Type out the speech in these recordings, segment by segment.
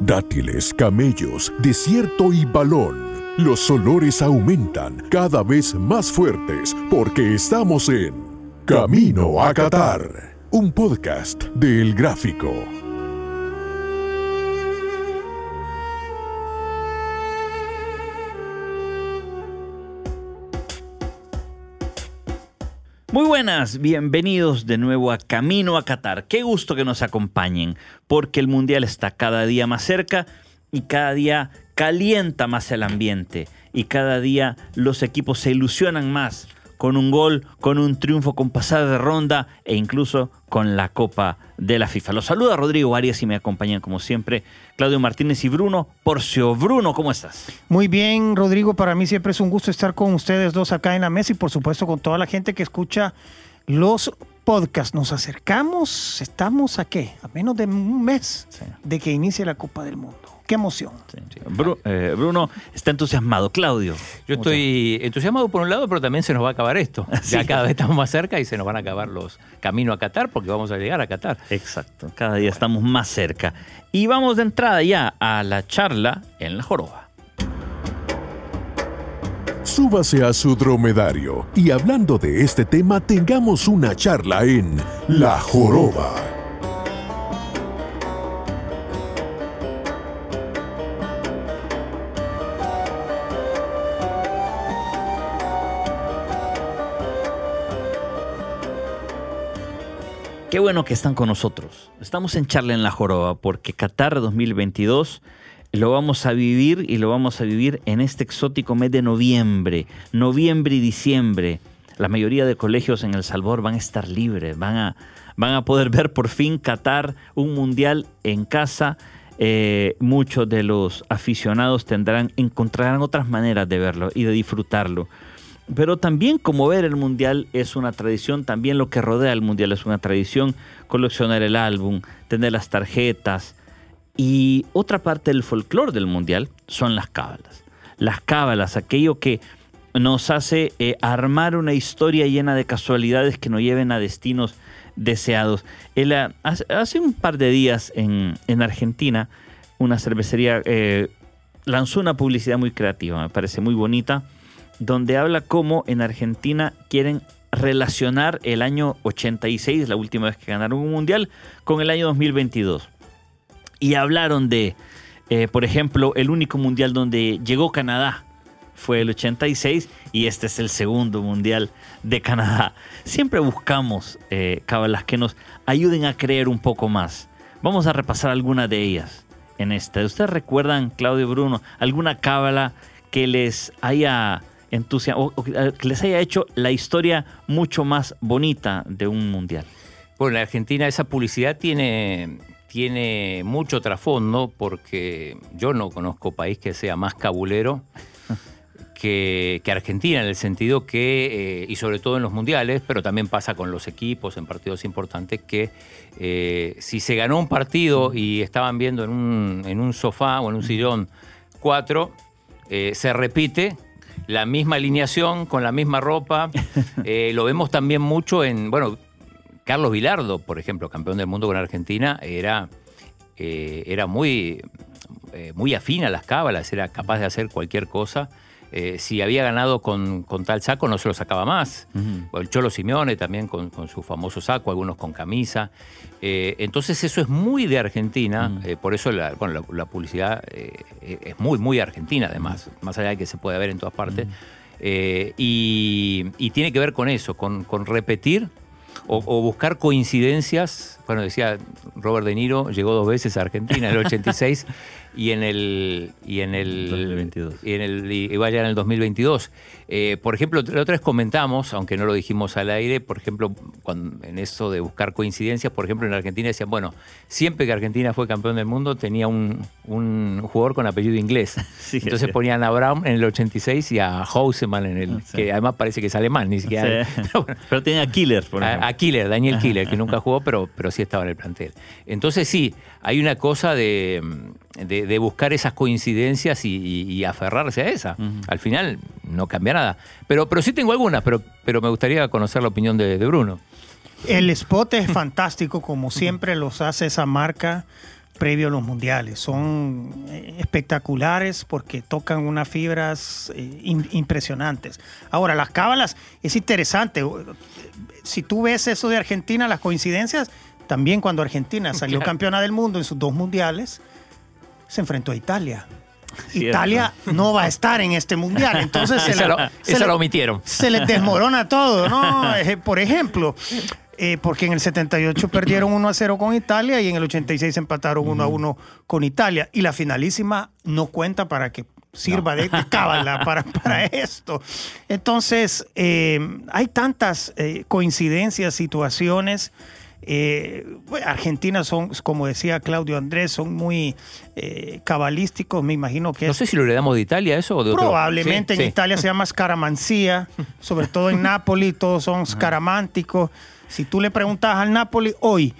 Dátiles, camellos, desierto y balón. Los olores aumentan cada vez más fuertes porque estamos en Camino a Qatar, un podcast del Gráfico. Muy buenas, bienvenidos de nuevo a Camino a Qatar. Qué gusto que nos acompañen, porque el Mundial está cada día más cerca y cada día calienta más el ambiente y cada día los equipos se ilusionan más con un gol, con un triunfo, con pasada de ronda e incluso con la Copa de la FIFA. Los saluda Rodrigo Arias y me acompañan como siempre Claudio Martínez y Bruno Porcio. Bruno, ¿cómo estás? Muy bien, Rodrigo. Para mí siempre es un gusto estar con ustedes dos acá en la mesa y por supuesto con toda la gente que escucha los podcasts. Nos acercamos, estamos a qué? A menos de un mes de que inicie la Copa del Mundo. Qué emoción. Eh, Bruno está entusiasmado. Claudio. Yo estoy entusiasmado por un lado, pero también se nos va a acabar esto. Ya cada vez estamos más cerca y se nos van a acabar los caminos a Qatar porque vamos a llegar a Qatar. Exacto. Cada día estamos más cerca. Y vamos de entrada ya a la charla en la joroba. Súbase a su dromedario y hablando de este tema tengamos una charla en La Joroba. Qué bueno que están con nosotros. Estamos en Charla en la Joroba porque Qatar 2022 lo vamos a vivir y lo vamos a vivir en este exótico mes de noviembre, noviembre y diciembre. La mayoría de colegios en El Salvador van a estar libres, van a, van a poder ver por fin Qatar un mundial en casa. Eh, muchos de los aficionados tendrán, encontrarán otras maneras de verlo y de disfrutarlo. Pero también como ver el mundial es una tradición, también lo que rodea el mundial es una tradición, coleccionar el álbum, tener las tarjetas. Y otra parte del folclore del mundial son las cábalas. Las cábalas, aquello que nos hace eh, armar una historia llena de casualidades que nos lleven a destinos deseados. Ah, hace un par de días en, Argentina, una cervecería eh, lanzó una publicidad muy creativa, me parece muy bonita donde habla cómo en Argentina quieren relacionar el año 86, la última vez que ganaron un mundial, con el año 2022. Y hablaron de, eh, por ejemplo, el único mundial donde llegó Canadá fue el 86 y este es el segundo mundial de Canadá. Siempre buscamos eh, cábalas que nos ayuden a creer un poco más. Vamos a repasar algunas de ellas en esta. ¿Ustedes recuerdan, Claudio Bruno, alguna cábala que les haya o, que les haya hecho la historia mucho más bonita de un mundial? Bueno, en Argentina esa publicidad tiene, tiene mucho trasfondo porque yo no conozco país que sea más cabulero que, Argentina, en el sentido que, eh, y sobre todo en los mundiales, pero también pasa con los equipos en partidos importantes, que eh, si se ganó un partido y estaban viendo en un, en un sofá o en un sillón cuatro, eh, se repite la misma alineación, con la misma ropa. Eh, lo vemos también mucho en, bueno, Carlos Vilardo, por ejemplo, campeón del mundo con Argentina, era, eh, era muy, eh, muy afín a las cábalas, era capaz de hacer cualquier cosa. Eh, si había ganado con, tal saco, no se lo sacaba más. El Cholo Simeone también con, su famoso saco, algunos con camisa. Eh, entonces eso es muy de Argentina, eh, por eso la, publicidad es muy, muy argentina además, más allá de que se puede ver en todas partes. Y, tiene que ver con eso, con, repetir o, o, buscar coincidencias. Bueno, decía Robert De Niro, llegó dos veces a Argentina en el 86 y en el y en el 2022. y en el y vaya en el 2022 eh, por ejemplo la otra vez comentamos aunque no lo dijimos al aire por ejemplo cuando, en eso de buscar coincidencias por ejemplo en Argentina decían bueno siempre que Argentina fue campeón del mundo tenía un, un jugador con apellido inglés. Entonces ponían a Brown en el 86 y a Houseman en el que además parece que es alemán ni siquiera pero, tenía a Killer por a, a, Killer Daniel Killer que nunca jugó pero pero sí estaba en el plantel. Entonces sí hay una cosa de de, buscar esas coincidencias y, aferrarse a esa. Al final no cambia nada. Pero, pero sí tengo algunas, pero, pero me gustaría conocer la opinión de, Bruno. El spot es fantástico, como siempre los hace esa marca previo a los mundiales. Son eh, espectaculares porque tocan unas fibras eh, im- impresionantes. Ahora, las cábalas es interesante. Si tú ves eso de Argentina, las coincidencias, también cuando Argentina salió Claro. campeona del mundo en sus dos mundiales, se enfrentó a Italia. Cierto. Italia no va a estar en este mundial, entonces se, le- lo, se le- lo omitieron. se les desmorona todo, ¿no? Por ejemplo, eh, porque en el 78 perdieron 1 a 0 con Italia y en el 86 empataron 1 a 1 con Italia. Y la finalísima no cuenta para que sirva de, de cábala para, para esto. Entonces, eh, hay tantas eh, coincidencias, situaciones. Eh, bueno, Argentina son, como decía Claudio Andrés, son muy eh, cabalísticos. Me imagino que No es sé si lo heredamos de Italia eso o de otro. Probablemente Sí, en sí. Italia se llama scaramanzia, sobre todo en Nápoli todos son scaramánticos. Si tú le preguntas al Nápoli hoy,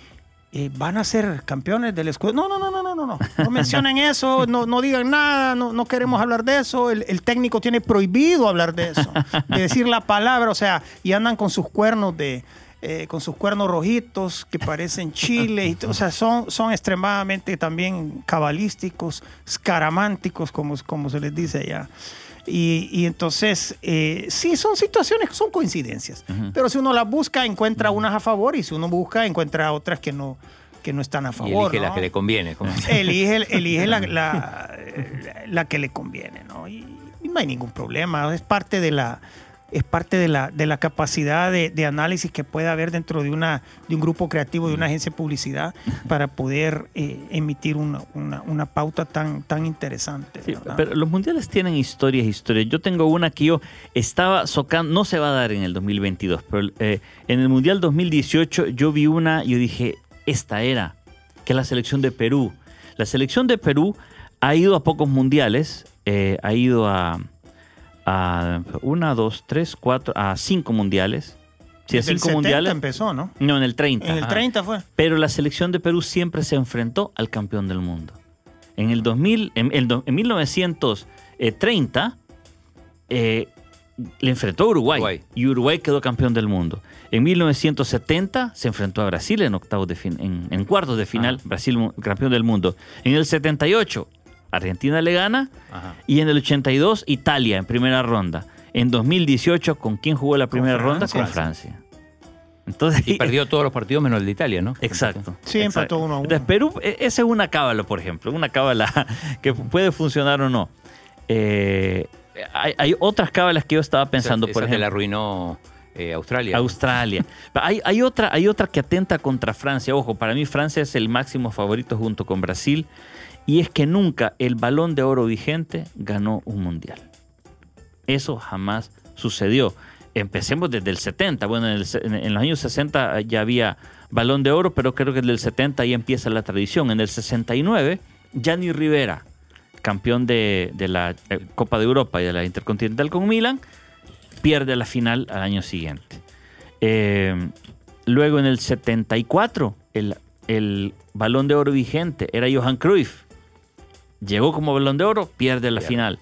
eh, ¿van a ser campeones del escudo? No, no, no, no, no, no, no. No mencionen eso, no, no digan nada, no, no queremos hablar de eso. El, el técnico tiene prohibido hablar de eso, de decir la palabra, o sea, y andan con sus cuernos de... eh, con sus cuernos rojitos que parecen chiles, y o sea, son, son extremadamente también cabalísticos, escaramánticos, como, como se les dice allá. Y, y entonces, eh, sí, son situaciones, son coincidencias. Pero si uno las busca, encuentra unas a favor y si uno busca, encuentra otras que no, que no están a Y favor. elige la que le conviene. Elige, elige la, la- la que le conviene, ¿no? Y, y no hay ningún problema. Es parte de la, es parte de la, de la capacidad de, de análisis que puede haber dentro de, una, de un grupo creativo, de una agencia de publicidad, para poder eh, emitir una, una- una pauta tan, tan interesante. Pero los mundiales tienen historias, historias. Yo tengo una que yo estaba socando, no se va a dar en el 2022, pero eh, en el Mundial 2018 yo vi una y yo dije, esta era, que es la selección de Perú. La selección de Perú ha ido a pocos mundiales, eh, ha ido a, a una, dos, tres, cuatro, a cinco mundiales. Sí, a el cinco 70 mundiales. empezó, ¿no? No, en el 30. En el ajá. 30 fue. Pero la selección de Perú siempre se enfrentó al campeón del mundo. En el 2000, en, el en 1930 eh, le enfrentó a Uruguay, Uruguay. y Uruguay quedó campeón del mundo. En 1970 se enfrentó a Brasil en octavos de fin- en, en cuartos de final, Brasil mu- campeón del mundo. En el 78 Argentina le gana Ajá. y en el 82 Italia en primera ronda. En 2018 con quién jugó la primera ronda con Francia. Entonces Y perdió todos los partidos menos el de Italia, ¿no? Exacto. Sí, exacto. empató uno a uno. Entonces, Perú, e- esa es una cábala, por ejemplo, una cábala que puede funcionar o no. Eh, hay, hay otras cábalas que yo estaba pensando, Esa- por esa te la ejemplo, arruinó eh, Australia. Australia. Hay, hay otra, hay otra que atenta contra Francia. Ojo, para mí Francia es el máximo favorito junto con Brasil. Y es que nunca el balón de oro vigente ganó un mundial. Eso jamás sucedió. Empecemos desde el 70. Bueno, en, los años 60 ya había balón de oro, pero creo que desde el 70 ya empieza la tradición. En el 69, Gianni Rivera, campeón de, de la eh, Copa de Europa y de la Intercontinental con Milan, pierde la final al año siguiente. Eh, luego en el 74, el, el balón de oro vigente era Johan Cruyff. Llegó como balón de oro, pierde la final.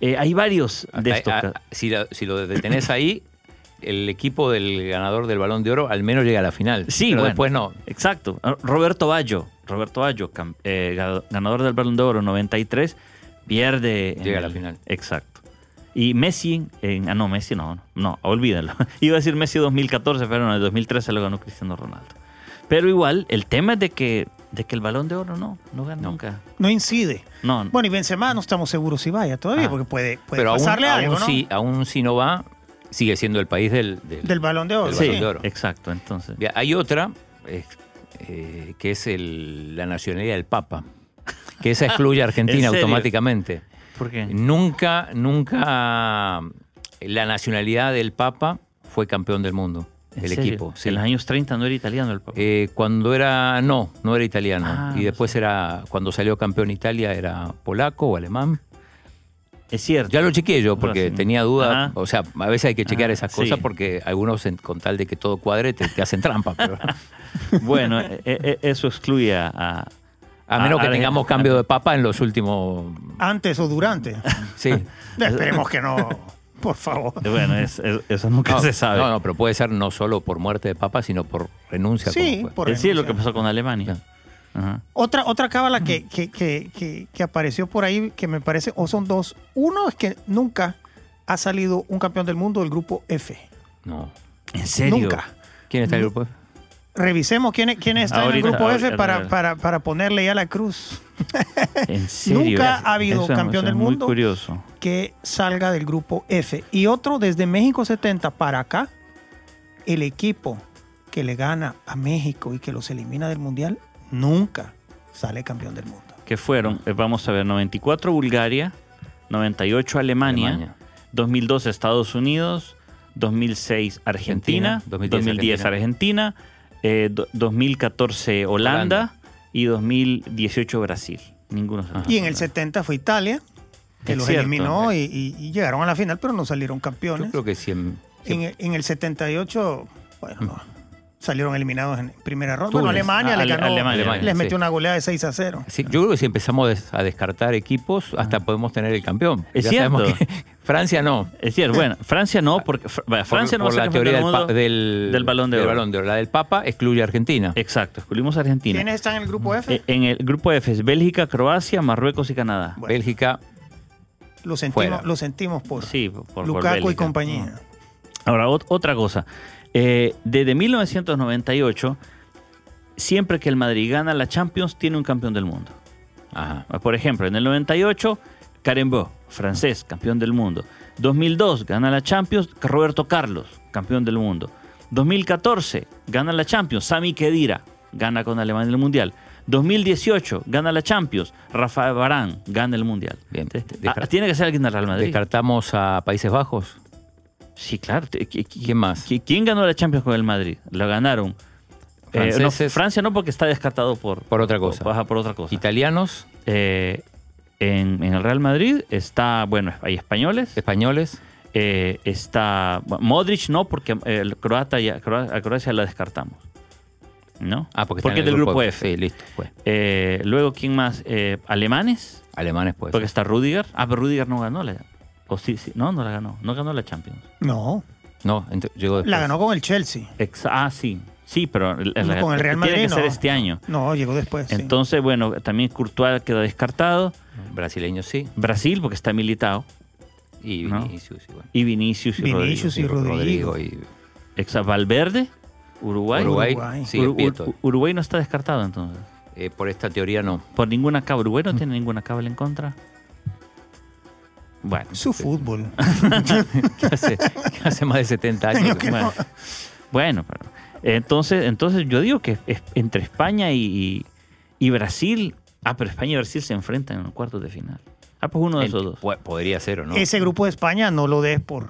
Eh, hay varios de Ah, estos. ah, casos. si, lo, si lo detenés ahí, el equipo del ganador del Balón de Oro al menos llega a la final. Sí, pero bueno. después no. Exacto. Ah, Roberto Baggio, Roberto cam- eh, ga- ganador del Balón de Oro 93, pierde. en Llega a la final. Exacto. Y Messi, ah, no, Messi no, no, no, olvídalo. Iba a decir Messi 2014, pero en el 2013 lo ganó Cristiano Ronaldo. Pero igual, el tema es de que, de que el Balón de Oro no, no gana No. nunca. No incide. No, Bueno, y Benzema no estamos seguros si vaya todavía, Ah. porque puede, puede pero aún, pasarle algo, aún ¿no? si, aún si no va, sigue siendo el país del, del- Del balón de oro. del sí, Balón de Oro. exacto, entonces. Hay otra eh, eh, que es el- la nacionalidad del Papa, que esa excluye a Argentina automáticamente. ¿Por qué? Nunca, nunca la nacionalidad del Papa fue campeón del mundo, ¿En el serio? equipo. sí. En los años 30 no era italiano el Papa. Eh, cuando era, no, no era italiano. Ah, y después era, cuando salió campeón Italia, era polaco o alemán. es cierto. Ya lo chequeé yo porque tenía duda. Ajá. O sea, a veces hay que chequear Ah, esas sí. cosas porque algunos, con tal de que todo cuadre, te, te hacen trampa. Pero, Bueno, eh, eh, eso excluye a, a- a menos que tengamos cambio de papa en los últimos. Antes o durante. Sí. Esperemos que no, por favor. Bueno, es- es- eso nunca No, se sabe. No, no, pero puede ser no solo por muerte de papa, sino por renuncia. Sí, por Es sí, lo que renuncia. pasó con Alemania. Ajá. Otra, otra cábala que, que, que, que, que apareció por ahí, que me parece, o son dos. Uno es que nunca ha salido un campeón del mundo del grupo F. No. ¿En serio? Nunca. ¿Quién está en el grupo? Revisemos quién, quién está Ahorita, en el grupo ahorita, F para, para, para ponerle ya la cruz. ¿En serio? Nunca ha habido Eso- campeón eso del mundo. Curioso. que salga del grupo F. Y otro, desde México 70 para acá, el equipo que le gana a México y que los elimina del Mundial, nunca sale campeón del mundo. Que fueron, eh, vamos a ver, 94 Bulgaria, 98 Alemania, Alemania. 2002 Estados Unidos, 2006 Argentina, Argentina, 2010, 2010 Argentina, eh, do- 2014 Holanda, Holanda. y 2018 Brasil. Ninguno. Ajá. Y en el 70 fue Italia, que Es los cierto. eliminó y, y- y llegaron a la final, pero no salieron Yo campeones. creo que sí. en- En, el- en el 78, bueno, no, salieron eliminados en primera ronda. Bueno, Alemania Ah, le ganó, Alemania, les Alemania, metió sí. una goleada de 6 a 0. sí, yo creo que si empezamos a descartar equipos, hasta podemos tener el campeón. Es Ya sabemos cierto. que Francia no. Es decir, bueno, Francia no, porque Fr- Francia por, no por va a la ser teoría del del, pa- mundo. del, del Balón de del Oro. Balón de Oro. La del Papa excluye a Argentina. Exacto, excluimos a Argentina. ¿Quiénes están en el grupo F? Eh, En el grupo F es Bélgica, Croacia, Marruecos y Canadá. Bueno. Bélgica, lo, sentimos, fuera. lo sentimos por Sí, por, por Lukaku y compañía. Ahora, ot- otra cosa. Eh, desde 1998, siempre que el Madrid gana la Champions, tiene un campeón del mundo. ajá. Por ejemplo, en el 98, Carembó, francés, campeón del mundo. 2002, gana la Champions, Roberto Carlos, campeón del mundo. 2014, gana la Champions, Sami Khedira, gana con Alemania el Mundial. 2018, gana la Champions, Rafael Barán, gana el Mundial. Bien. Ah, tiene que ser alguien del Real Madrid. Descartamos a Países Bajos. Sí, claro. ¿Quién más? qui- ¿Quién ganó la Champions con el Madrid? La ganaron. Eh, no. Francia no, porque está descartado por, Por otra cosa. Baja por otra cosa. Italianos, Eh, en, en el Real Madrid está, bueno, hay españoles. españoles. eh, está Modric, no, porque eh, el croata ya, a Croacia la descartamos. ¿No? Ah, porque, porque en es el del grupo F. Sí, listo. Pues. Eh, luego, ¿quién más? Eh, alemanes, Alemanes, pues. porque está Rudiger. Ah, pero Rudiger no ganó la. O sí, sí, no, no la ganó. No ganó la Champions. No, No, ent- llegó después. la ganó con el Chelsea. Ex- ah, sí. Sí, pero el- No, con el Real Madrid, tiene que ser no. este año. No, llegó después. sí. Entonces, bueno, también Courtois queda descartado. Brasileños sí. Brasil, porque está militado. Y No. Vinicius igual. Y Vinicius y Vinicius y Rodrigo. Rodrigo. y Exa Valverde, Uruguay. Uruguay. Uruguay. Ur- Uruguay no está descartado entonces. Eh, por esta teoría no. Por ninguna cábala. Uruguay Mm. no tiene ninguna cábala en contra. Bueno, Su fútbol. que hace, que hace más de 70 años. Bueno, bueno, pero entonces, entonces yo digo que es entre España y, y- y Brasil. Ah, pero España y Brasil se enfrentan en los cuartos de final. Ah, pues uno de esos dos. Podría ser o no. Ese grupo de España no lo des por,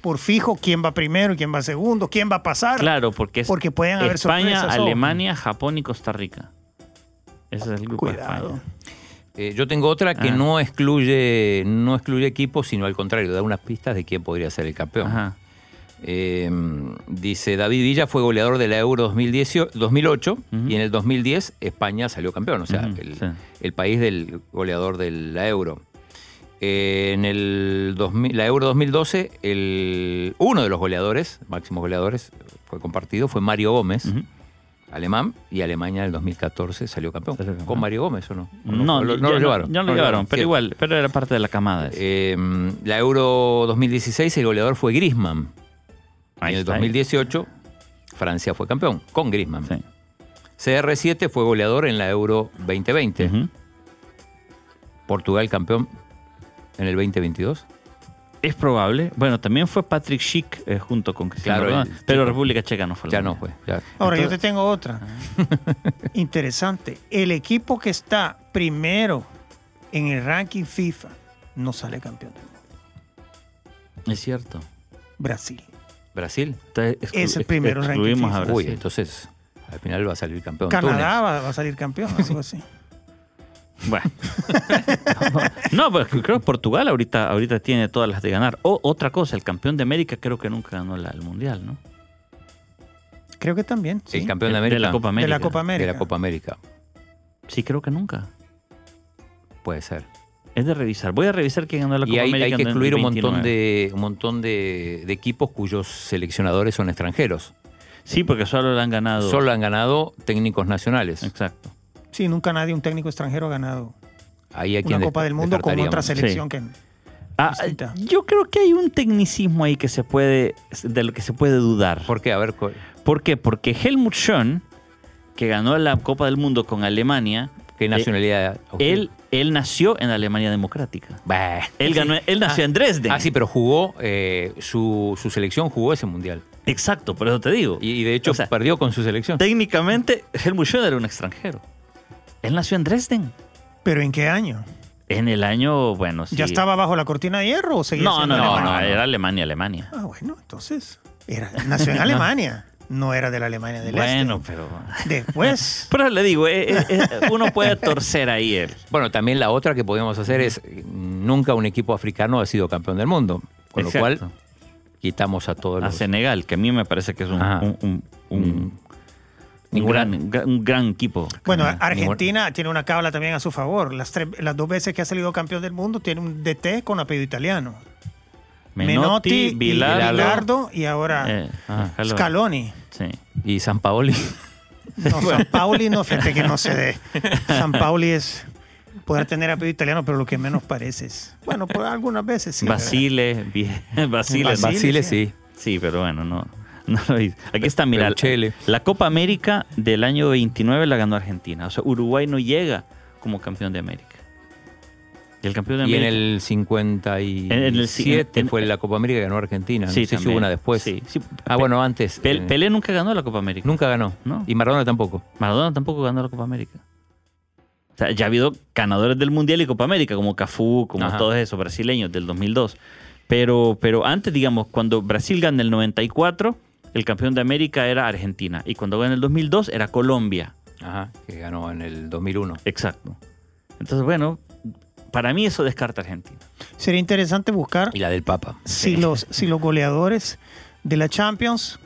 por fijo quién va primero y quién va segundo, quién va a pasar. Claro, porque es Porque pueden haber España, sorpresas. Alemania, Japón y Costa Rica. Ese es el grupo de Cuidado. España. Eh, yo tengo otra que Ah. no excluye no excluye equipos, sino al contrario, da unas pistas de quién podría ser el campeón. Ajá. Eh, dice, David Villa fue goleador de la Euro 2018, 2008 Ujú. y en el 2010 España salió campeón, o sea, el, sí. el país del goleador de la Euro. Eh, en el 2000 la Euro 2012, el, uno de los goleadores, máximos goleadores, fue compartido, fue Mario Gómez, alemán, y Alemania en el 2014 salió campeón. Salió campeón. ¿Con Mario Gómez o no? ¿O No, lo, ya no lo llevaron. No, lo llevaron, pero igual, pero era parte de la camada. Eh, la Euro 2016, el goleador fue Griezmann. Ahí en el está, 2018, Francia fue campeón, con Griezmann. Sí. CR7 fue goleador en la Euro 2020. Ujú. Portugal campeón en el 2022. Es probable. Bueno, también fue Patrick Schick eh, junto con Cristiano Claro, Ronaldo, pero. República Checa no fue. la Ya no fue. ya. Ahora, yo te tengo otra. Interesante. El equipo que está primero en el ranking FIFA no sale campeón del mundo. Es cierto. Brasil. Brasil. Entonces, exclu- Es el primero ranking a. Brasil. Uy, entonces al final va a salir campeón. Canadá va, va a salir campeón, algo así. Bueno. no, pero creo que Portugal ahorita, ahorita tiene todas las de ganar. O otra cosa, el campeón de América creo que nunca ganó la- el Mundial, ¿no? Creo que también. El campeón de América. la Copa América. De la Copa América. De la Copa América. Sí, creo que nunca. Puede ser. Es de revisar. Voy a revisar quién ganó la Y Copa hay, América. hay que excluir un montón 29. de un montón de, de equipos cuyos seleccionadores son extranjeros. Sí, porque solo la han ganado. Solo han ganado técnicos nacionales. Exacto. Sí, nunca nadie, un técnico extranjero ha ganado Ahí a una Copa del Mundo con otra selección que... Ah, yo creo que hay un tecnicismo ahí que se puede, de lo que se puede dudar. ¿Por qué? A ver, ¿Por qué? Porque Helmut Schön, que ganó la Copa del Mundo con Alemania, ¿qué nacionalidad? él, él nació en Alemania Democrática. Bah. Él, ganó, él nació en Dresden. Ah, sí, pero jugó, eh, su, su selección jugó ese mundial. Exacto, por eso te digo. Y, y de hecho O sea, perdió con su selección. Técnicamente, Helmut Schön era un extranjero. Él nació en Dresden. ¿Pero en qué año? En el año, bueno, sí. ¿Ya estaba bajo la cortina de hierro o seguía No, siendo no, no, Alemania? no, no. era Alemania, Alemania. Ah, bueno, entonces... Era, nació en Alemania. No era de la Alemania del Bueno, Este. pero... Después... Pero le digo, eh, eh, eh, uno puede torcer ahí él. Bueno, también la otra que podemos hacer es, eh, nunca un equipo africano ha sido campeón del mundo. Con Exacto. lo cual, quitamos a todos A los... Senegal, que a mí me parece que es un, un, un- un- un gran, un gran- un gran equipo. Bueno, Argentina tiene una cábala también a su favor. Las, tres- las dos veces que ha salido campeón del mundo tiene un DT con apellido italiano. Menotti, Bilardo, Bilardo y ahora eh, ah, Scaloni. Sí. Y San Paoli. No, San Pauli no, fíjate que no se dé. San Pauli es poder tener apellido italiano, pero lo que menos parece es. Bueno, por algunas veces sí. Basile, bien, Basile, Basile, Basile, sí. sí. Sí, pero bueno, no, no lo hizo. Aquí está, mira, Peruccelli. la Copa América del año 29 la ganó Argentina. O sea, Uruguay no llega como campeón de América. El campeón de Y en el 57 En el fue la Copa América que ganó Argentina. No Sí, sé si hubo una después. Sí, sí. Ah, bueno, antes. Eh, Pelé nunca ganó la Copa América. nunca ganó. No. Y Maradona tampoco. Maradona tampoco ganó la Copa América. O sea, ya ha habido ganadores del Mundial y Copa América, como Cafú, como Ajá. todos esos brasileños del 2002. Pero, pero antes, digamos, cuando Brasil gana el 94, el campeón de América era Argentina. Y cuando gana el 2002 era Colombia. Ajá, que ganó en el 2001. Exacto. Entonces, bueno, para mí eso descarta Argentina. Sería interesante buscar Y la del Papa. si los, si los goleadores de la Champions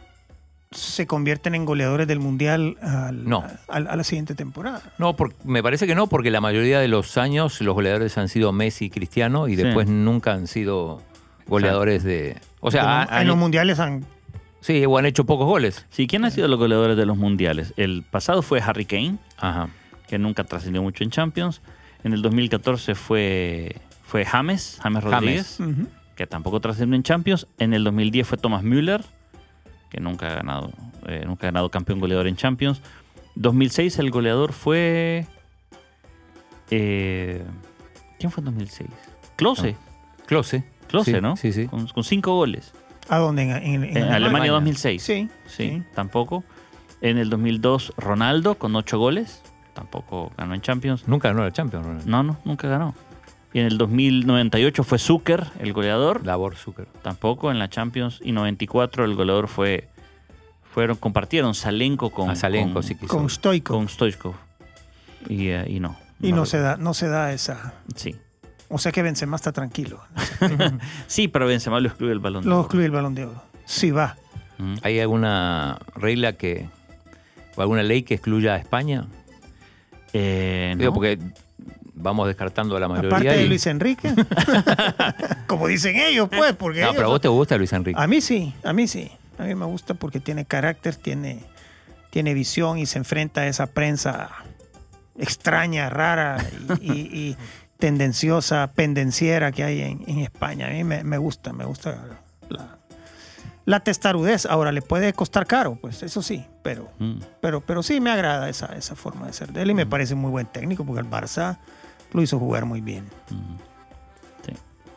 se convierten en goleadores del Mundial al- No. al- a la siguiente temporada. No, por- me parece que no, porque la mayoría de los años los goleadores han sido Messi y Cristiano y Sí. después nunca han sido goleadores de... O sea, En han- los- en han- los mundiales han sí, o han hecho pocos goles. Sí, ¿quién ha sido los goleadores de los mundiales? El pasado fue Harry Kane, Ajá. que nunca trascendió mucho en Champions. En el 2014 fue, fue James, James Rodríguez. Que tampoco trascendió en Champions. En el 2010 fue Thomas Müller, que nunca ha ganado, eh, nunca ha ganado campeón goleador en Champions. 2006 el goleador fue... eh, ¿Quién fue en 2006? Klose. Close. Klose, Sí, ¿no? Sí, sí. Con, con cinco goles. ¿A dónde? En, en- en En Alemania, Alemania. 2006. Sí, Sí, sí. tampoco. En el 2002 Ronaldo con ocho goles. Tampoco ganó en Champions. Nunca ganó la Champions. Ronaldo. No, no, nunca ganó. Y en el 2098 fue Zucker, el goleador. Labor Zucker. Tampoco en la Champions. Y 94 el goleador fue. Fueron, compartieron Salenko con. A Salenko, con, sí quiso. Con Stoico. Con Stoichkov. Y, eh, y no. y no se da, no se da esa. Sí. O sea que Benzema está tranquilo. Sí, pero Benzema lo excluye el balón. de Lo oro. excluye el balón de oro. Sí va. Mm. ¿Hay alguna regla que... o alguna ley que excluya a España? Eh, Digo, porque vamos descartando a la mayoría. Aparte de y- Luis Enrique. Como dicen ellos, pues, porque No, ellos- pero a vos te gusta Luis Enrique. A mí sí, a mí sí. A mí me gusta porque tiene carácter, tiene, tiene visión y se enfrenta a esa prensa extraña, rara y, y- y tendenciosa, pendenciera que hay en, en España. A mí me, me gusta, me gusta la, la testarudez. Ahora, le puede costar caro, pues eso sí, pero, Mm. pero, pero sí me agrada esa, esa forma de ser de él y me parece muy buen técnico porque el Barça lo hizo jugar muy bien. Sí.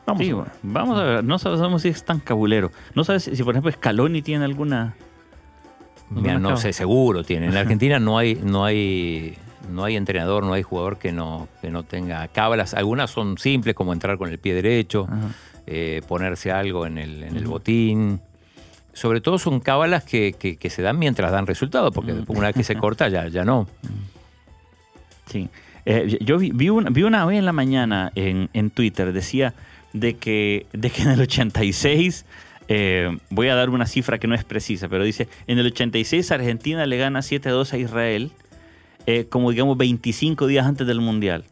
Vamos Sí, a ver. vamos a ver. No sabemos si es tan cabulero. No sabes si, por ejemplo, Scaloni tiene alguna. Mira, no sé, seguro tiene. En la Argentina no hay, no hay, no hay entrenador, no hay jugador que no, que no tenga cábalas. Algunas son simples, como entrar con el pie derecho, eh, ponerse algo en el, en el botín. Sobre todo son cábalas que, que- que se dan mientras dan resultado, porque después una vez que se corta ya, ya no. Sí. Eh, yo vi, vi una, vi una hoy en la mañana en, en Twitter, decía de que, de que en el 86, eh, voy a dar una cifra que no es precisa, pero dice, en el 86 Argentina le gana 7-2 a Israel, eh, como digamos 25 días antes del Mundial,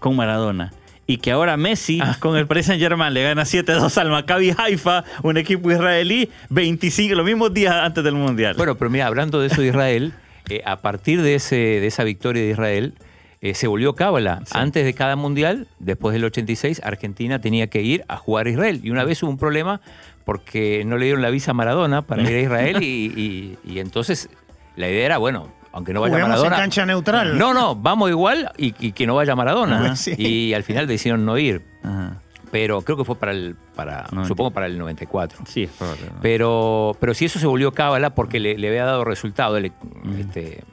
con Maradona. Y que ahora Messi con el Paris Saint Germain le gana 7-2 al Maccabi Haifa, un equipo israelí, 25, los mismos días antes del Mundial. Bueno, pero mira, hablando de eso de Israel, eh, a partir de, ese, de esa victoria de Israel, eh, se volvió cábala. Antes de cada mundial, después del 86, Argentina tenía que ir a jugar a Israel. Y una vez hubo un problema porque no le dieron la visa a Maradona para ir a Israel y, y- y entonces la idea era, bueno, aunque no vaya Juguemos en Maradona... cancha neutral. No, no, vamos igual y, y que no vaya Maradona. Sí. Y al final decidieron no ir. Ajá. Pero creo que fue para el, para, supongo para el 94. Sí, es probable. ¿no? Pero, pero sí eso se volvió cábala porque le, le había dado resultado. Le- este,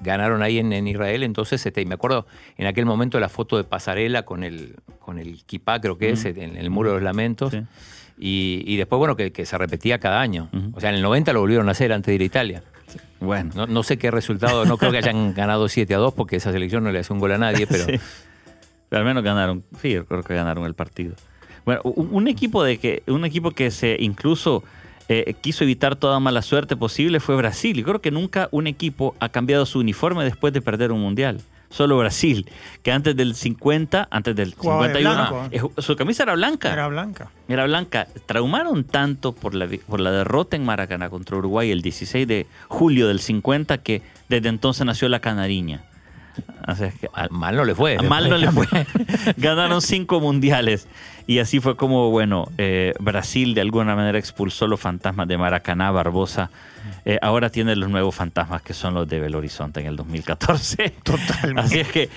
ganaron ahí en, en Israel, entonces este, y me acuerdo en aquel momento la foto de pasarela con el, con el kipá, creo que es, en el muro de los lamentos. Sí. Y, y después, bueno, que, que se repetía cada año. O sea, en el 90 lo volvieron a hacer antes de ir a Italia. Bueno. No, no sé qué resultado, no creo que hayan ganado 7 a 2 porque esa selección no le hace un gol a nadie, pero Sí. Pero al menos ganaron. Sí, yo creo que ganaron el partido. Bueno, un, un equipo de que un equipo que se incluso eh, quiso evitar toda mala suerte posible fue Brasil. Y creo que nunca un equipo ha cambiado su uniforme después de perder un mundial. Solo Brasil, que antes del 50, antes del Jugaba de 51, blanco. eh, su camisa era blanca. Era blanca. Era blanca. Traumaron tanto por la, por la derrota en Maracaná contra Uruguay el 16 de julio del 50 que desde entonces nació la canariña. Así es que, mal, mal no le fue. Mal no le fue. Ganaron cinco mundiales. Y así fue como, bueno, eh, Brasil de alguna manera expulsó los fantasmas de Maracaná, Barbosa. Eh, ahora tiene los nuevos fantasmas que son los de Belo Horizonte en el 2014. Totalmente. Así es que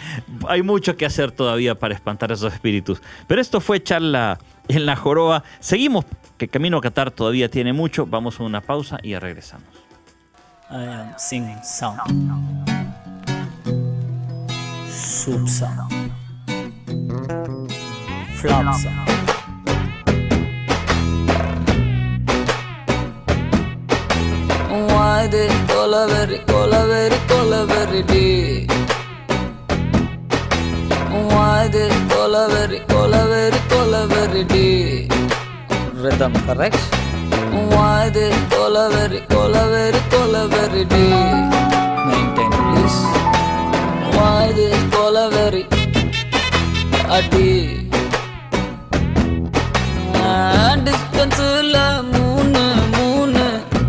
hay mucho que hacer todavía para espantar esos espíritus. Pero esto fue charla en la joroba. Seguimos, que Camino a Qatar todavía tiene mucho. Vamos a una pausa y ya regresamos. I am singing sound. Soup song. Flop song. அது கொலவெறி கொலவெறி கொலவெறி டே அது கொலவெறி கொலவெறி கொலவெறி டே rhythm correct அது கொலவெறி கொலவெறி கொலவெறி டே மெயின்டைன் ப்ளீஸ் அது மாதிரி அடி. டிஸ்டன்ஸில் மூணு மூணு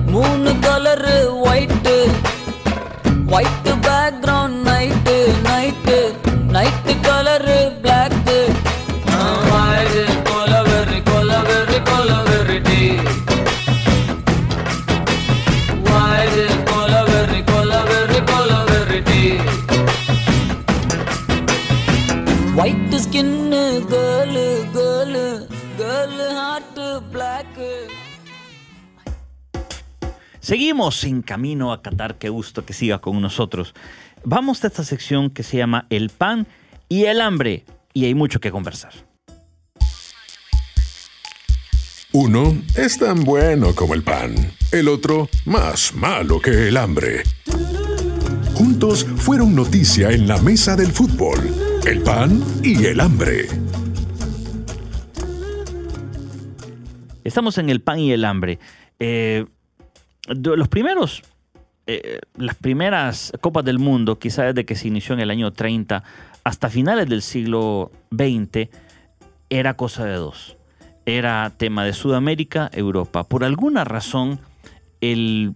மூணு colour white white background Seguimos en camino a Qatar. Qué gusto que siga con nosotros. Vamos a esta sección que se llama El pan y el hambre. Y hay mucho que conversar. Uno es tan bueno como el pan, el otro más malo que el hambre. Juntos fueron noticia en la mesa del fútbol, el pan y el hambre. Estamos en el pan y el hambre. Eh, los primeros, eh, las primeras Copas del Mundo, quizás desde que se inició en el año 30 hasta finales del siglo XX, era cosa de dos. Era tema de Sudamérica, Europa. Por alguna razón, el,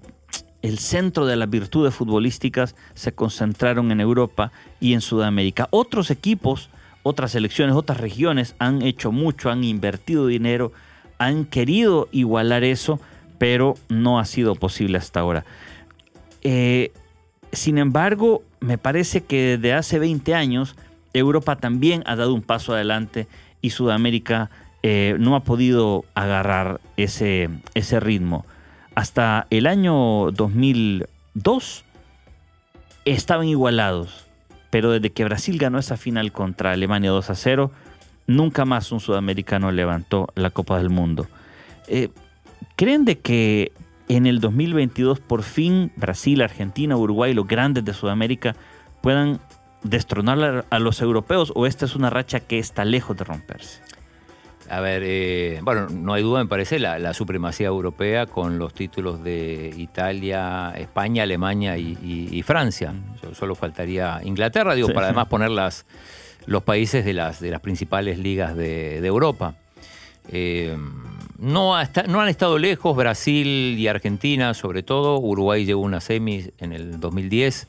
el centro de las virtudes futbolísticas se concentraron en Europa y en Sudamérica. Otros equipos, otras selecciones, otras regiones han hecho mucho, han invertido dinero, han querido igualar eso, pero no ha sido posible hasta ahora. Eh, sin embargo, me parece que desde hace 20 años Europa también ha dado un paso adelante y Sudamérica eh, no ha podido agarrar ese, ese ritmo. Hasta el año 2002 estaban igualados, pero desde que Brasil ganó esa final contra Alemania 2 a 0, nunca más un sudamericano levantó la Copa del Mundo. Eh, ¿Creen de que en el 2022 por fin Brasil, Argentina, Uruguay, los grandes de Sudamérica puedan destronar a- los europeos o esta es una racha que está lejos de romperse? A ver, eh, bueno, no hay duda, me parece, la, la supremacía europea con los títulos de Italia, España, Alemania y, y- y Francia. So- Solo faltaría Inglaterra, digo, Sí. para además poner las, los países de las, de las principales ligas de, de Europa. Eh, no, han estado lejos Brasil y Argentina, sobre todo. Uruguay llegó una semis en el 2010.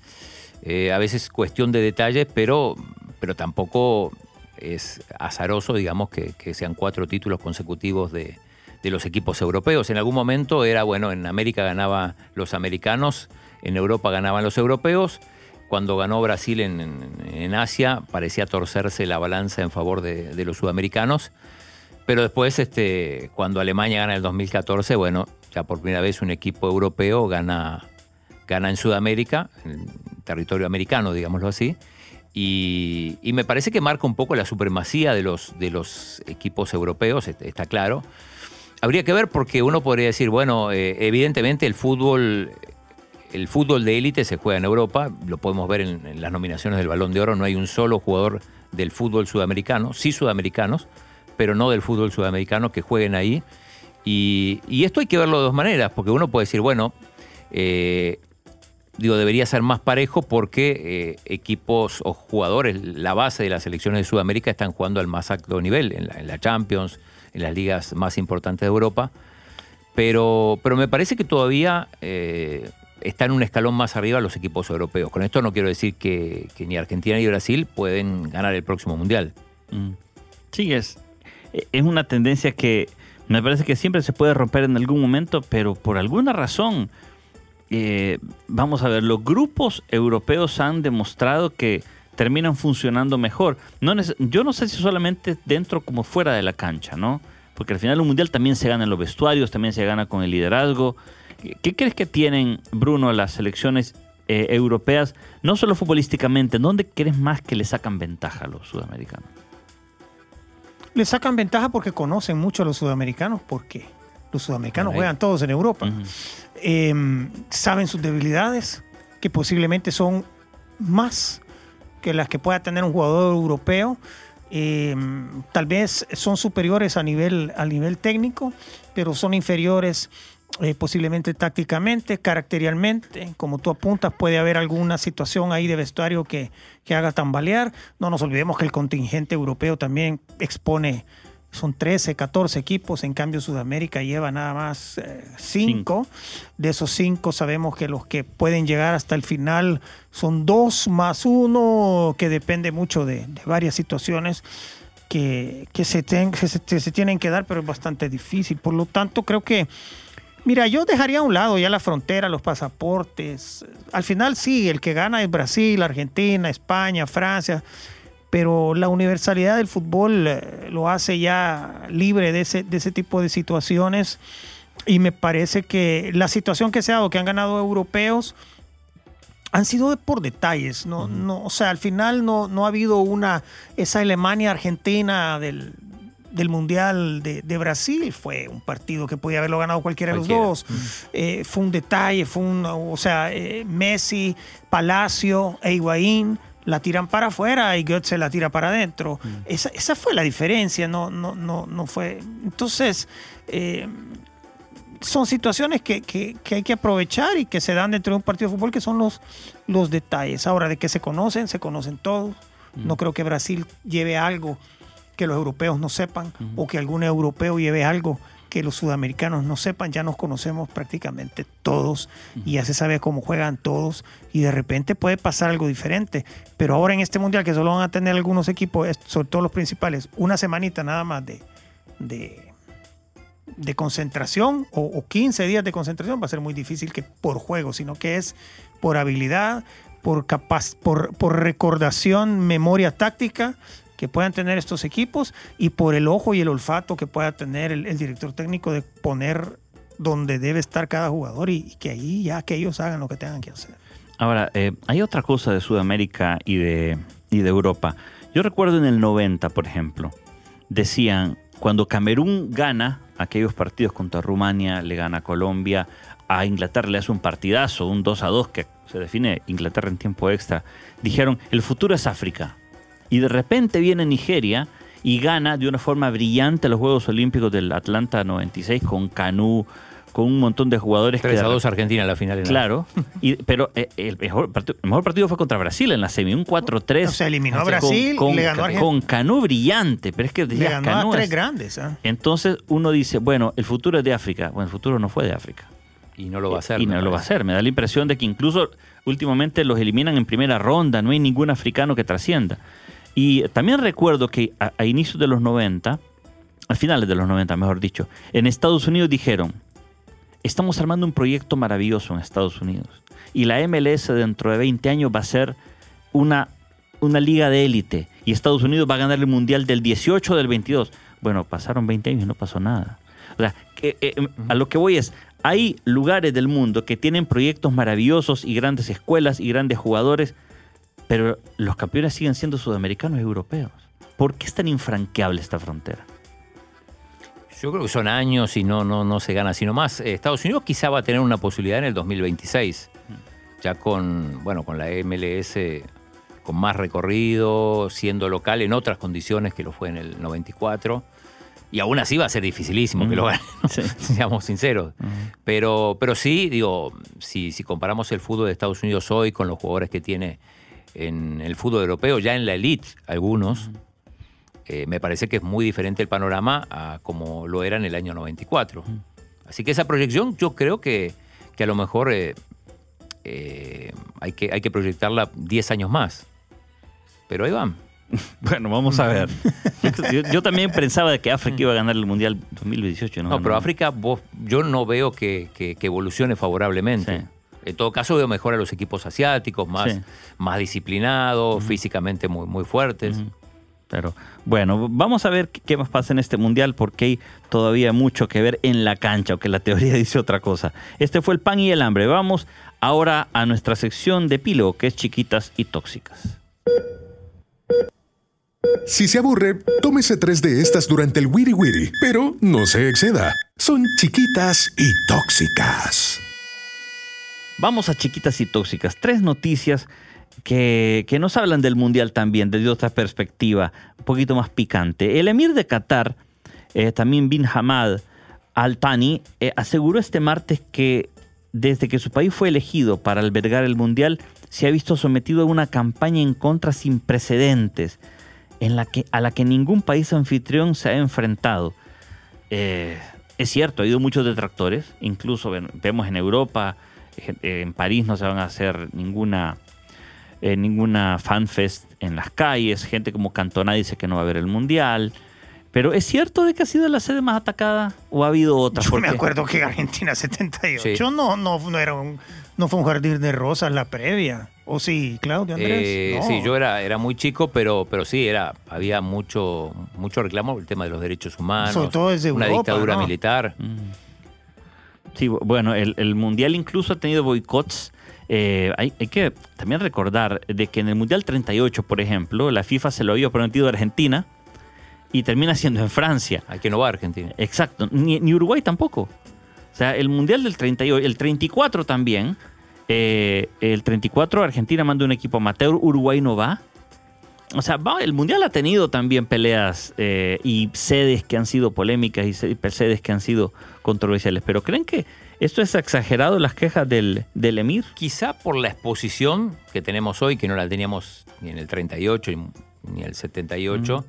Eh, a veces cuestión de detalles, pero, pero tampoco es azaroso, digamos, que, sean cuatro títulos consecutivos de, de los equipos europeos. En algún momento era, bueno, en América ganaban los americanos, en Europa ganaban los europeos. Cuando ganó Brasil en, en- Asia, parecía torcerse la balanza en favor de los sudamericanos. Pero después, este, cuando Alemania gana el 2014, bueno, ya por primera vez un equipo europeo gana, gana en Sudamérica, en territorio americano, digámoslo así. Y, me parece que marca un poco la supremacía de los, de los equipos europeos, est- está claro. Habría que ver porque uno podría decir, bueno, eh, evidentemente el fútbol, el fútbol de élite se juega en Europa, lo podemos ver en las nominaciones del Balón de Oro, no hay un solo jugador del fútbol sudamericano, sí sudamericanos, pero no del fútbol sudamericano que jueguen ahí. Y, esto hay que verlo de dos maneras, porque uno puede decir, bueno, eh, digo, debería ser más parejo porque eh, equipos o jugadores, la base de las selecciones de Sudamérica están jugando al más alto nivel, en la, en la Champions, en las ligas más importantes de Europa. Pero, pero me parece que todavía eh, están un escalón más arriba los equipos europeos. Con esto no quiero decir que, que ni Argentina ni Brasil pueden ganar el próximo Mundial. Mm. Sí, es, es una tendencia que me parece que siempre se puede romper en algún momento, pero por alguna razón, eh, vamos a ver, los grupos europeos han demostrado que terminan funcionando mejor. No yo no sé si solamente dentro como fuera de la cancha, ¿no? Porque al final un mundial también se gana en los vestuarios, también se gana con el liderazgo. ¿Qué- ¿Qué crees que tienen, Bruno, las selecciones eh, europeas, no solo futbolísticamente, ¿dónde crees más que le sacan ventaja a los sudamericanos? Le sacan ventaja porque conocen mucho a los sudamericanos, porque los sudamericanos Correcto. juegan todos en Europa. Eh, saben sus debilidades, que posiblemente son más que las que pueda tener un jugador europeo. Eh, tal vez son superiores a nivel, a nivel técnico, pero son inferiores eh, posiblemente tácticamente, caracterialmente. Como tú apuntas, puede haber alguna situación ahí de vestuario que, que haga tambalear. No nos olvidemos que el contingente europeo también expone, son 13, 14 equipos, en cambio Sudamérica lleva nada más 5. De esos 5 sabemos que los que pueden llegar hasta el final son 2 más 1, que depende mucho de, de varias situaciones que, que, se ten- que se- que se tienen que dar, pero es bastante difícil. Por lo tanto, creo que Mira, yo dejaría a un lado ya la frontera, los pasaportes. Al final sí, el que gana es Brasil, Argentina, España, Francia, pero la universalidad del fútbol eh, lo hace ya libre de ese, de ese tipo de situaciones y me parece que la situación que se ha dado, que han ganado europeos, han sido por detalles, ¿no? no o sea, al final no, no ha habido una, esa Alemania-Argentina del, del Mundial de, de Brasil, fue un partido que podía haberlo ganado cualquiera, Cualquiera. de los dos. Eh, fue un detalle, fue un, o sea, eh, Messi, Palacio e Higuaín la tiran para afuera y Götze la tira para adentro. Esa, esa fue la diferencia, no, no, no, no fue. Entonces, eh, son situaciones que, que- que hay que aprovechar y que se dan dentro de un partido de fútbol, que son los, los detalles. Ahora, de que se conocen, se conocen todos. No creo que Brasil lleve algo que los europeos no sepan o que algún europeo lleve algo que los sudamericanos no sepan. Ya nos conocemos prácticamente todos y ya se sabe cómo juegan todos y de repente puede pasar algo diferente. Pero ahora en este mundial que solo van a tener algunos equipos, sobre todo los principales, una semanita nada más de, de, de concentración o, o 15 días de concentración va a ser muy difícil que por juego, sino que es por habilidad, por, capaz, por, por recordación, memoria táctica que puedan tener estos equipos y por el ojo y el olfato que pueda tener el, director técnico de poner donde debe estar cada jugador y, y que ahí ya que ellos hagan lo que tengan que hacer. Ahora, eh, hay otra cosa de Sudamérica y de, y de Europa. Yo recuerdo en el 90, por ejemplo, decían, cuando Camerún gana aquellos partidos contra Rumania, le gana a Colombia, a Inglaterra le hace un partidazo, un 2 a 2 que se define Inglaterra en tiempo extra, dijeron, el futuro es África. Y de repente viene Nigeria y gana de una forma brillante los Juegos Olímpicos del Atlanta 96 con Canú, con un montón de jugadores 3 que a 2 Argentina en la final. en la- Claro, y, pero eh, el mejor, partido, el mejor partido fue contra Brasil en la semi, un 4-3. O sea, eliminó a Brasil con, le ganó a Argentina. Con Canú brillante, pero es que Le ganó Canú a tres es- grandes. ¿ah? Entonces uno dice, bueno, el futuro es de África. Bueno, el futuro no fue de África. Y no lo va a hacer. Y me no lo va a hacer. Me da la impresión de que incluso últimamente los eliminan en primera ronda, no hay ningún africano que trascienda. Y también recuerdo que a, a inicios de los 90, a finales de los 90, mejor dicho, en Estados Unidos dijeron, estamos armando un proyecto maravilloso en Estados Unidos. Y la MLS dentro de 20 años va a ser una, una liga de élite. Y Estados Unidos va a ganar el Mundial del 18 o del 22. Bueno, pasaron 20 años y no pasó nada. O sea, que, eh, a lo que voy es, hay lugares del mundo que tienen proyectos maravillosos y grandes escuelas y grandes jugadores, pero los campeones siguen siendo sudamericanos y europeos. ¿Por qué es tan infranqueable esta frontera? Yo creo que son años y no, no, no se gana sino más. Eh, Estados Unidos quizá va a tener una posibilidad en el 2026, ya con, bueno, con la MLS con más recorrido, siendo local en otras condiciones que lo fue en el 94. Y aún así va a ser dificilísimo que lo gane, Sí. seamos sinceros. pero, pero sí, digo, si, si comparamos el fútbol de Estados Unidos hoy con los jugadores que tiene en el fútbol europeo, ya en la elite, algunos, eh, me parece que es muy diferente el panorama a como lo era en el año 94. Así que esa proyección yo creo que, que a lo mejor eh, eh, hay, que, hay que proyectarla 10 años más. Pero ahí van. Bueno, vamos a ver. Yo, yo también pensaba de que África iba a ganar el Mundial 2018. No, No, pero. África vos, yo no veo que, que- que evolucione favorablemente. Sí. En todo caso veo mejor a los equipos asiáticos, más, Sí. más disciplinados, físicamente muy, muy fuertes. Pero bueno, vamos a ver qué- más pasa en este mundial porque hay todavía mucho que ver en la cancha, aunque la teoría dice otra cosa. Este fue el pan y el hambre. Vamos ahora a nuestra sección de epílogo, que es chiquitas y tóxicas. Si se aburre, tómese tres de estas durante el Wiri Wiri, pero no se exceda. Son chiquitas y tóxicas. Vamos a chiquitas y tóxicas. Tres noticias que, que nos hablan del mundial también, desde otra perspectiva, un poquito más picante. El emir de Qatar, eh, también bin Hamad Al Thani, eh, aseguró este martes que desde que su país fue elegido para albergar el mundial, se ha visto sometido a una campaña en contra sin precedentes, en la que, a la que ningún país anfitrión se ha enfrentado. Eh, es cierto, ha habido muchos detractores, incluso vemos en Europa, en París no se van a hacer ninguna, eh, ninguna fanfest en las calles, gente como Cantona dice que no va a haber el Mundial, pero ¿es cierto de que ha sido la sede más atacada o ha habido otras? Yo me acuerdo que Argentina 78 Sí. no, no, no, era un, no fue un jardín de rosas la previa. ¿O sí, Claudio Andrés? Eh, No. Sí, yo era, era muy chico, pero, pero sí, era, había mucho, mucho reclamo por el tema de los derechos humanos, Sobre todo desde una Europa, dictadura ¿no? militar. Sí, bu- bueno, el, el Mundial incluso ha tenido boicots. Eh, hay, hay que también recordar de que en el Mundial 38, por ejemplo, la FIFA se lo había prometido a Argentina y termina siendo en Francia. Hay que no va a Argentina. Exacto, ni, ni Uruguay tampoco. O sea, el Mundial del 38, el 34 también. eh, el 34 Argentina manda un equipo amateur, Uruguay no va. O sea, el Mundial ha tenido también peleas eh, y sedes que han sido polémicas y se- sedes que han sido controversiales. Pero ¿creen que esto es exagerado, las quejas del, del Emir? Quizá por la exposición que tenemos hoy, que no la teníamos ni en el 38 ni en el 78,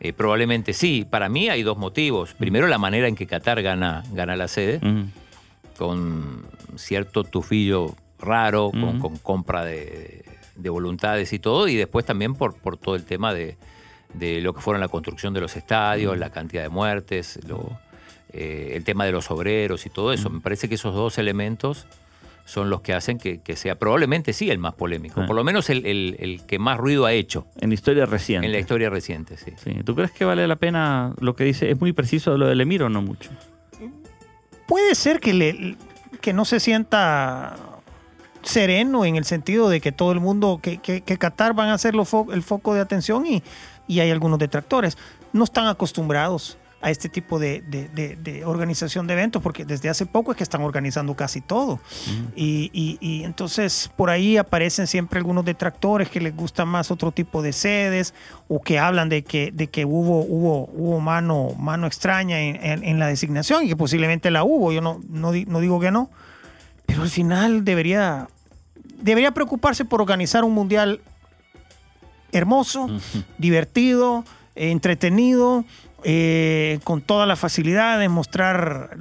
eh, probablemente sí. Para mí hay dos motivos. Primero, la manera en que Qatar gana, gana la sede, Mm. con cierto tufillo raro, con compra de, de voluntades y todo, y después también por, por todo el tema de, de lo que fueron la construcción de los estadios, la cantidad de muertes, lo- eh, el tema de los obreros y todo eso. Me parece que esos dos elementos son los que hacen que, que sea probablemente sí el más polémico, Ah. por lo menos el, el- el que más ruido ha hecho En la historia reciente. en la historia reciente. Sí. Sí. ¿Tú crees que vale la pena lo que dice? ¿Es muy preciso lo del Emir o no mucho? Puede ser que, le, que no se sienta sereno en el sentido de que todo el mundo, que, que, que Qatar van a ser fo- el foco de atención y, y hay algunos detractores. No están acostumbrados a este tipo de, de- de- de organización de eventos porque desde hace poco es que están organizando casi todo. Y, y- y entonces por ahí aparecen siempre algunos detractores que les gusta más otro tipo de sedes o que hablan de que, de que hubo, hubo, hubo mano, mano extraña en, en- en la designación y que posiblemente la hubo. Yo no, no, no digo que no. Pero al final debería, debería preocuparse por organizar un mundial hermoso, divertido, entretenido, eh, con todas las facilidades, mostrar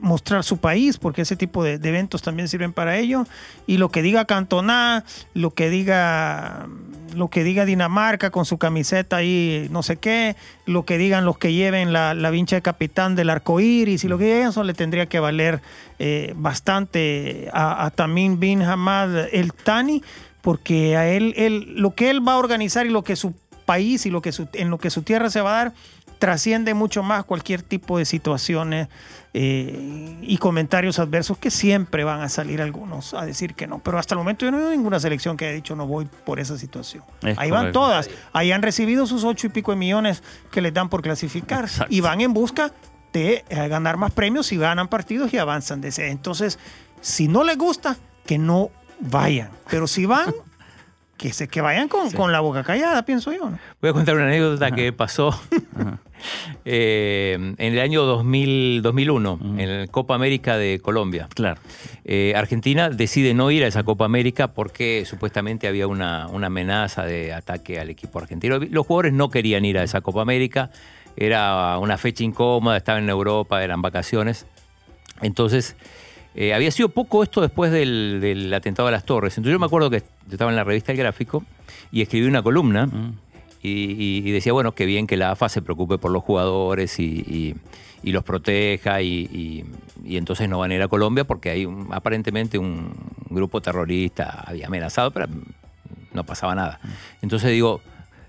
mostrar su país, porque ese tipo de, eventos también sirven para ello. Y lo que diga Cantona, lo que diga lo que diga Dinamarca con su camiseta ahí, no sé qué, lo que digan los que lleven la, la vincha de capitán del arco iris y lo que digan, eso le tendría que valer eh, bastante a, a Tamim bin Hamad el Tani, porque a él, él, lo que él va a organizar y lo que su país y lo que su- en lo que su tierra se va a dar trasciende mucho más cualquier tipo de situaciones eh, y comentarios adversos que siempre van a salir algunos a decir que no. Pero hasta el momento yo no veo ninguna selección que haya dicho no voy por esa situación. Es Ahí van todas. Ahí han recibido sus ocho y pico de millones que les dan por clasificar Exacto. y van en busca de eh, ganar más premios y ganan partidos y avanzan de ese. Entonces, si no les gusta, que no vayan. Pero si van, que, se, que vayan con, con la boca callada, pienso yo. ¿no? Voy a contar una anécdota que pasó eh, en el año 2000, 2001, en la Copa América de Colombia. Claro. Eh, Argentina decide no ir a esa Copa América porque supuestamente había una, una amenaza de ataque al equipo argentino. Los jugadores no querían ir a esa Copa América, era una fecha incómoda, estaban en Europa, eran vacaciones. Entonces, eh, había sido poco esto después del, del atentado a las torres. Entonces yo me acuerdo que estaba en la revista El Gráfico y escribí una columna y, y- y decía, bueno, qué bien que la AFA se preocupe por los jugadores y, los proteja y, entonces no van a ir a Colombia porque hay un- aparentemente un grupo terrorista había amenazado, pero no pasaba nada. Entonces digo,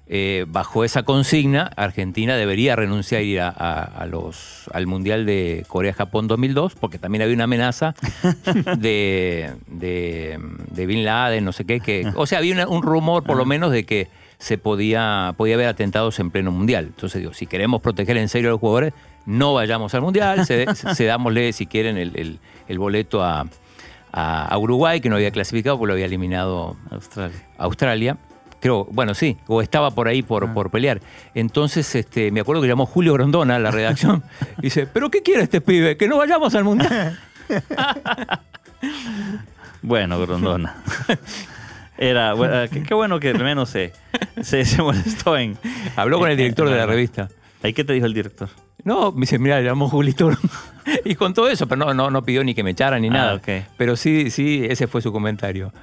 eh, bajo esa consigna, Argentina debería renunciar a ir a, a- a los, al Mundial de Corea-Japón 2002, porque también había una amenaza de, de, de Bin Laden, no sé qué. Que, o sea, había una- un rumor, por lo menos, de que se podía, podía haber atentados en pleno Mundial. Entonces digo, si queremos proteger en serio a los jugadores, no vayamos al Mundial, se, cedámosle, si quieren, el, el- el boleto a, a- a Uruguay, que no había clasificado porque lo había eliminado Australia. Australia. Creo, bueno, sí, o estaba por ahí por, por pelear. Entonces, este, me acuerdo que llamó Julio Grondona a la redacción y dice, ¿pero qué quiere este pibe? Que no vayamos al mundial. Bueno, Grondona. Era, bueno, qué, qué bueno que al menos se, se, se molestó en. Habló con el director de la revista. ¿Ahí qué te dijo el director? No, me dice, mira, llamó Julito. y con todo eso, pero no, no, no pidió ni que me echaran ni Ah, nada. ok. Pero sí, sí, ese fue su comentario.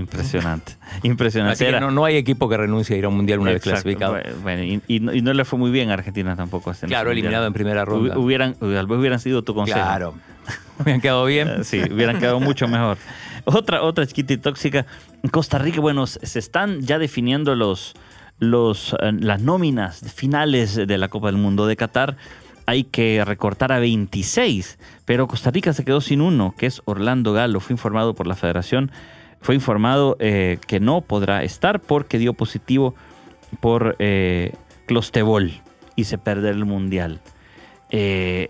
Impresionante. Impresionante. Así que Era- no, no hay equipo que renuncie a ir a un mundial una vez clasificado. Bueno, y, y no, y no le fue muy bien a Argentina tampoco. en Claro, eliminado en primera ronda. Hubi- Hubieran, tal vez hubieran sido tu consejo. Claro. Han quedado bien. Eh, Sí, hubieran quedado mucho mejor. Otra, otra chiquita y tóxica. Costa Rica, bueno, se se están ya definiendo los, los, eh, las nóminas finales de la Copa del Mundo de Qatar. Hay que recortar a 26, pero Costa Rica se quedó sin uno, que es Orlando Galo. Fue informado por la federación, fue informado eh, que no podrá estar porque dio positivo por eh, Clostebol y se perderá el Mundial. Eh,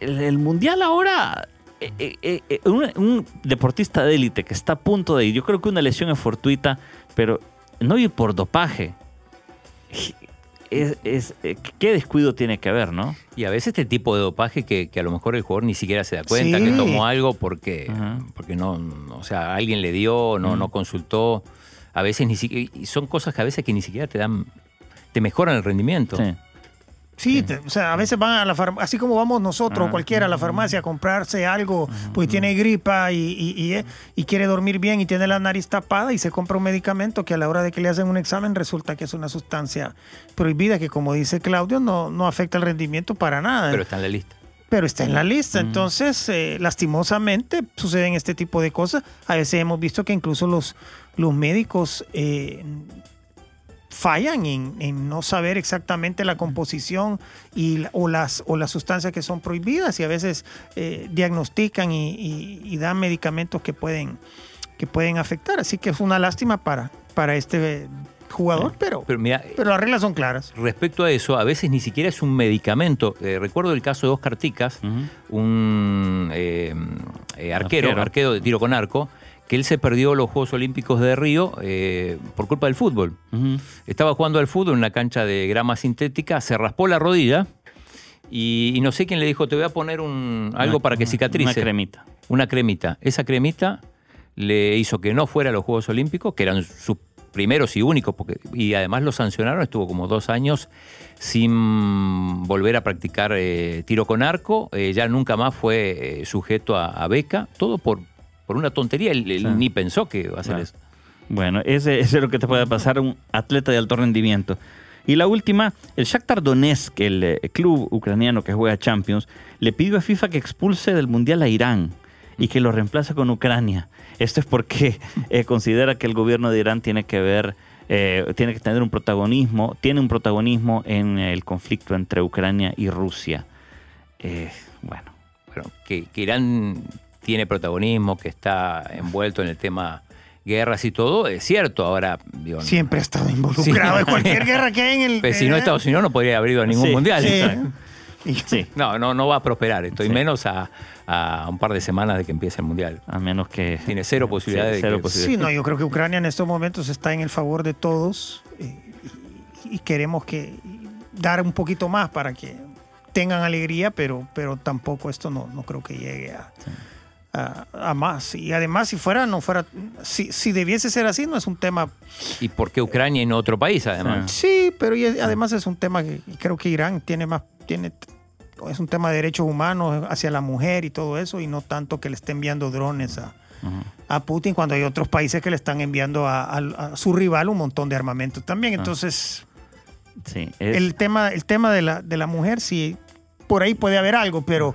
el, mundial ahora, eh, un, un deportista de élite que está a punto de ir, yo creo que una lesión es fortuita, pero no ir por dopaje. Es, es- eh, ¿Qué descuido tiene que haber, no? Y a veces este tipo de dopaje que, que a lo mejor el jugador ni siquiera se da cuenta Sí. que tomó algo porque, porque no, o sea, alguien le dio, no, no consultó. A veces ni siquiera, y son cosas que a veces que ni siquiera te dan, te mejoran el rendimiento. Sí. Sí, te- o sea, a veces van a la farmacia, así como vamos nosotros, Ah. cualquiera, a la farmacia a comprarse algo, pues tiene gripa y, y- y, eh, y quiere dormir bien y tiene la nariz tapada y se compra un medicamento que a la hora de que le hacen un examen resulta que es una sustancia prohibida que, como dice Claudio, no, no afecta el rendimiento para nada. Pero está en la lista. pero está en la lista. Entonces, eh, lastimosamente, suceden este tipo de cosas. A veces hemos visto que incluso los, los médicos eh, fallan en, en no saber exactamente la composición y, la- o, las, o las sustancias que son prohibidas y a veces eh, diagnostican y, y- y dan medicamentos que pueden, que pueden afectar. Así que es una lástima para, para este jugador, pero, Pero mira, pero las reglas son claras. respecto a eso, a veces ni siquiera es un medicamento. Eh, recuerdo el caso de Oscar Ticas, un eh, eh, arquero, Arquero. arquero de tiro con arco, que él se perdió los Juegos Olímpicos de Río eh, por culpa del fútbol. Estaba jugando al fútbol en una cancha de grama sintética, se raspó la rodilla y, y no sé quién le dijo, te voy a poner un, algo Una- para que cicatrice. Una cremita. Una cremita. Esa cremita le hizo que no fuera a los Juegos Olímpicos, que eran sus primeros y únicos, porque, y además lo sancionaron, estuvo como dos años sin volver a practicar eh, tiro con arco, eh, ya nunca más fue eh, sujeto a, a beca, todo por, por una tontería, él, él Sí. ni pensó que iba a hacer Claro. eso. Bueno, ese, ese es lo que te puede pasar a un atleta de alto rendimiento. Y la última, el Shakhtar Donetsk, el eh, club ucraniano que juega Champions, le pidió a FIFA que expulse del Mundial a Irán y que lo reemplace con Ucrania. Esto es porque eh, considera que el gobierno de Irán tiene que ver, eh, tiene que tener un protagonismo, tiene un protagonismo en el conflicto entre Ucrania y Rusia. Eh, bueno, Bueno, que, que Irán tiene protagonismo, que está envuelto en el tema guerras y todo, es cierto. Ahora, digo, Siempre ha estado involucrado en cualquier guerra que hay en el. pues, si no eh, Estados Unidos no podría haber ido a ningún Sí, mundial. Sí. sí, No, no, no va a prosperar. Estoy Sí. menos a, a un par de semanas de que empiece el mundial. a menos que... Tiene cero posibilidades de cero que- posibilidades. Sí, no, yo creo que Ucrania en estos momentos está en el favor de todos eh, y, y queremos que dar un poquito más para que tengan alegría, pero, pero tampoco esto no, no creo que llegue a, a- a más. Y además, si fuera, no fuera, si, si debiese ser así, no es un tema. ¿Y por qué Ucrania y no otro país, además? Sí, pero y además es un tema que creo que Irán tiene más, tiene, es un tema de derechos humanos hacia la mujer y todo eso, y no tanto que le esté enviando drones a, a Putin cuando hay otros países que le están enviando a, a- su rival un montón de armamento también. Entonces, Sí, es- el tema, el tema de la, de la mujer, sí, por ahí puede haber algo, pero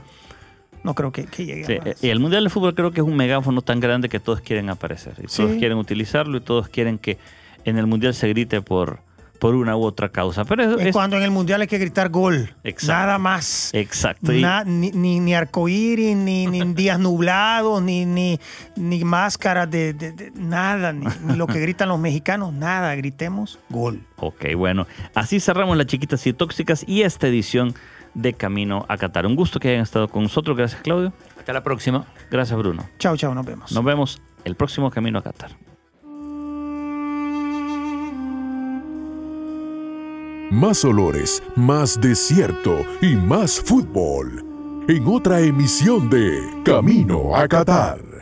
no creo que, que llegue Sí, a más. y el Mundial de Fútbol creo que es un megáfono tan grande que todos quieren aparecer. Y todos Sí. quieren utilizarlo y todos quieren que en el Mundial se grite por, por una u otra causa. Pero es, Es es- cuando en el mundial hay que gritar gol. Exacto. Nada más. exacto. Na- ni, ni, ni arcoíris, ni, ni días nublados, ni, ni, ni máscaras de, de- de- nada, ni, ni lo que gritan los mexicanos, nada, gritemos gol. Ok, bueno. Así cerramos las chiquitas y tóxicas y esta edición de Camino a Qatar. Un gusto que hayan estado con nosotros. Gracias, Claudio. Hasta la próxima. Gracias, Bruno. Chao, chao, nos vemos. Nos vemos el próximo Camino a Qatar. Más olores, más desierto y más fútbol. En otra emisión de Camino a Qatar.